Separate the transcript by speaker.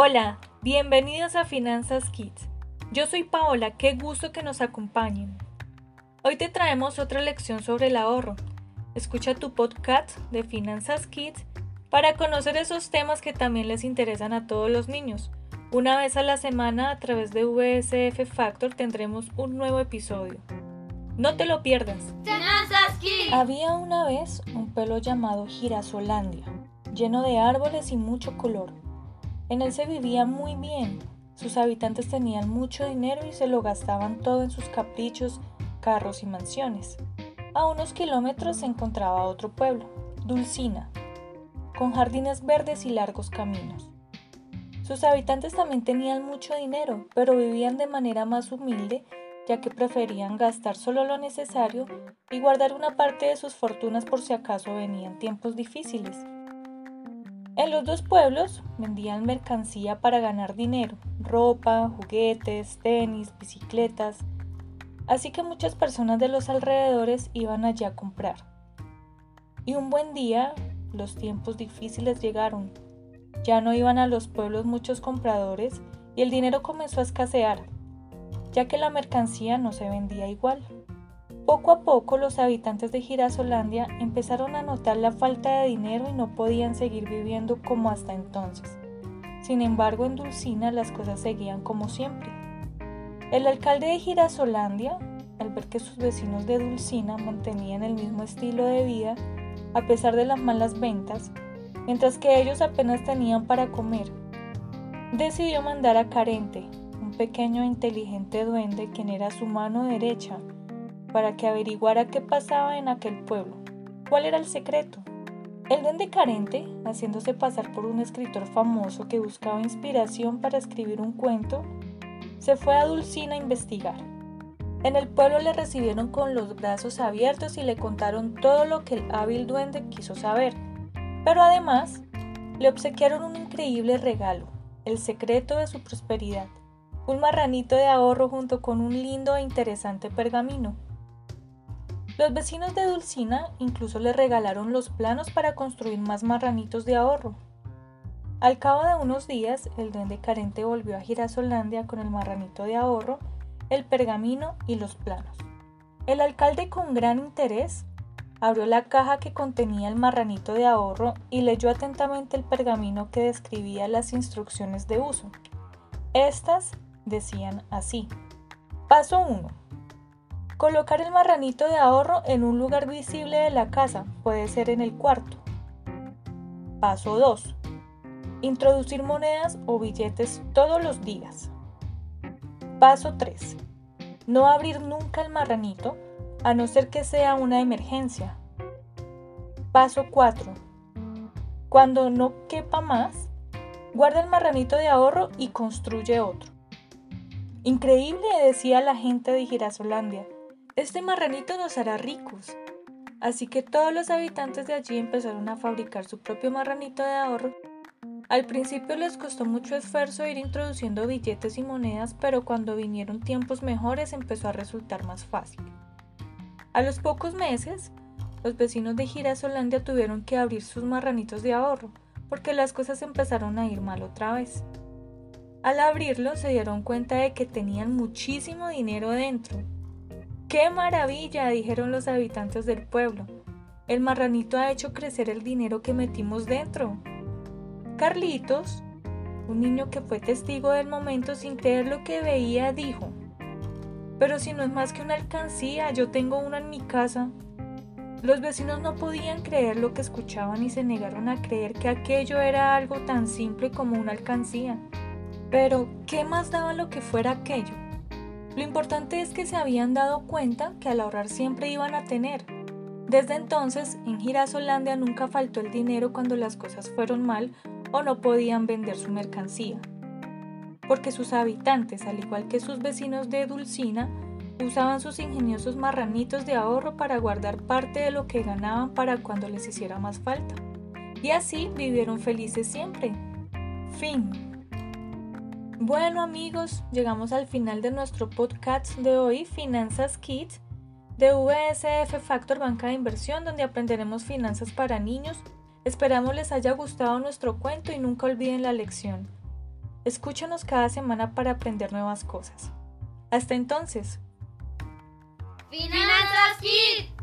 Speaker 1: Hola, bienvenidos a Finanzas Kids. Yo soy Paola, qué gusto que nos acompañen. Hoy te traemos otra lección sobre el ahorro. Escucha tu podcast de Finanzas Kids para conocer esos temas que también les interesan a todos los niños. Una vez a la semana a través de VSF Factor tendremos un nuevo episodio. No te lo pierdas.
Speaker 2: Finanzas Kids.
Speaker 1: Había una vez un pueblo llamado Girasolandia, lleno de árboles y mucho color. En él se vivía muy bien. Sus habitantes tenían mucho dinero y se lo gastaban todo en sus caprichos, carros y mansiones. A unos kilómetros se encontraba otro pueblo, Dulcina, con jardines verdes y largos caminos. Sus habitantes también tenían mucho dinero, pero vivían de manera más humilde, ya que preferían gastar solo lo necesario y guardar una parte de sus fortunas por si acaso venían tiempos difíciles. En los dos pueblos vendían mercancía para ganar dinero, ropa, juguetes, tenis, bicicletas, así que muchas personas de los alrededores iban allí a comprar. Y un buen día, los tiempos difíciles llegaron, ya no iban a los pueblos muchos compradores y el dinero comenzó a escasear, ya que la mercancía no se vendía igual. Poco a poco los habitantes de Girasolandia empezaron a notar la falta de dinero y no podían seguir viviendo como hasta entonces. Sin embargo, en Dulcina las cosas seguían como siempre. El alcalde de Girasolandia, al ver que sus vecinos de Dulcina mantenían el mismo estilo de vida, a pesar de las malas ventas, mientras que ellos apenas tenían para comer. Decidió mandar a Carente, un pequeño e inteligente duende quien era su mano derecha, para que averiguara qué pasaba en aquel pueblo, cuál era el secreto. El duende Carente, haciéndose pasar por un escritor famoso que buscaba inspiración para escribir un cuento, se fue a Dulcina a investigar. En el pueblo le recibieron con los brazos abiertos y le contaron todo lo que el hábil duende quiso saber pero además le obsequiaron un increíble regalo, el secreto de su prosperidad, un marranito de ahorro junto con un lindo e interesante pergamino. Los vecinos de Dulcina incluso le regalaron los planos para construir más marranitos de ahorro. Al cabo de unos días, el duende carente volvió a Girasolandia con el marranito de ahorro, el pergamino y los planos. El alcalde con gran interés Abrió la caja que contenía el marranito de ahorro y leyó atentamente el pergamino que describía las instrucciones de uso. Estas decían así. Paso 1. Colocar el marranito de ahorro en un lugar visible de la casa, puede ser en el cuarto. Paso 2. Introducir monedas o billetes todos los días. Paso 3. No abrir nunca el marranito a no ser que sea una emergencia. Paso 4. Cuando no quepa más, guarda el marranito de ahorro y construye otro. Increíble, decía la gente de Girasolandia. Este marranito nos hará ricos. Así que todos los habitantes de allí empezaron a fabricar su propio marranito de ahorro. Al principio les costó mucho esfuerzo ir introduciendo billetes y monedas, pero cuando vinieron tiempos mejores empezó a resultar más fácil. A los pocos meses, los vecinos de Girasolandia tuvieron que abrir sus marranitos de ahorro, porque las cosas empezaron a ir mal otra vez. Al abrirlo se dieron cuenta de que tenían muchísimo dinero dentro. ¡Qué maravilla! dijeron los habitantes del pueblo. El marranito ha hecho crecer el dinero que metimos dentro. Carlitos, un niño que fue testigo del momento sin creer lo que veía, dijo, pero si no es más que una alcancía, yo tengo una en mi casa. Los vecinos no podían creer lo que escuchaban y se negaron a creer que aquello era algo tan simple como una alcancía. Pero, ¿qué más daba lo que fuera aquello? Lo importante es que se habían dado cuenta que al ahorrar siempre iban a tener. Desde entonces, en Girasolandia nunca faltó el dinero cuando las cosas fueron mal o no podían vender su mercancía porque sus habitantes, al igual que sus vecinos de Dulcina, usaban sus ingeniosos marranitos de ahorro para guardar parte de lo que ganaban para cuando les hiciera más falta. Y así vivieron felices siempre. Fin. Bueno amigos, llegamos al final de nuestro podcast de hoy, Finanzas Kids, de VSF Factor Banca de Inversión, donde aprenderemos finanzas para niños. Esperamos les haya gustado nuestro cuento y nunca olviden la lección. Escúchanos cada semana para aprender nuevas cosas. Hasta entonces.
Speaker 2: Finanzas Kid.